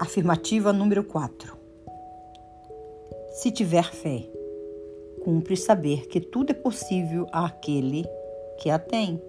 Afirmativa número 4. Se tiver fé, cumpre saber que tudo é possível àquele que a tem.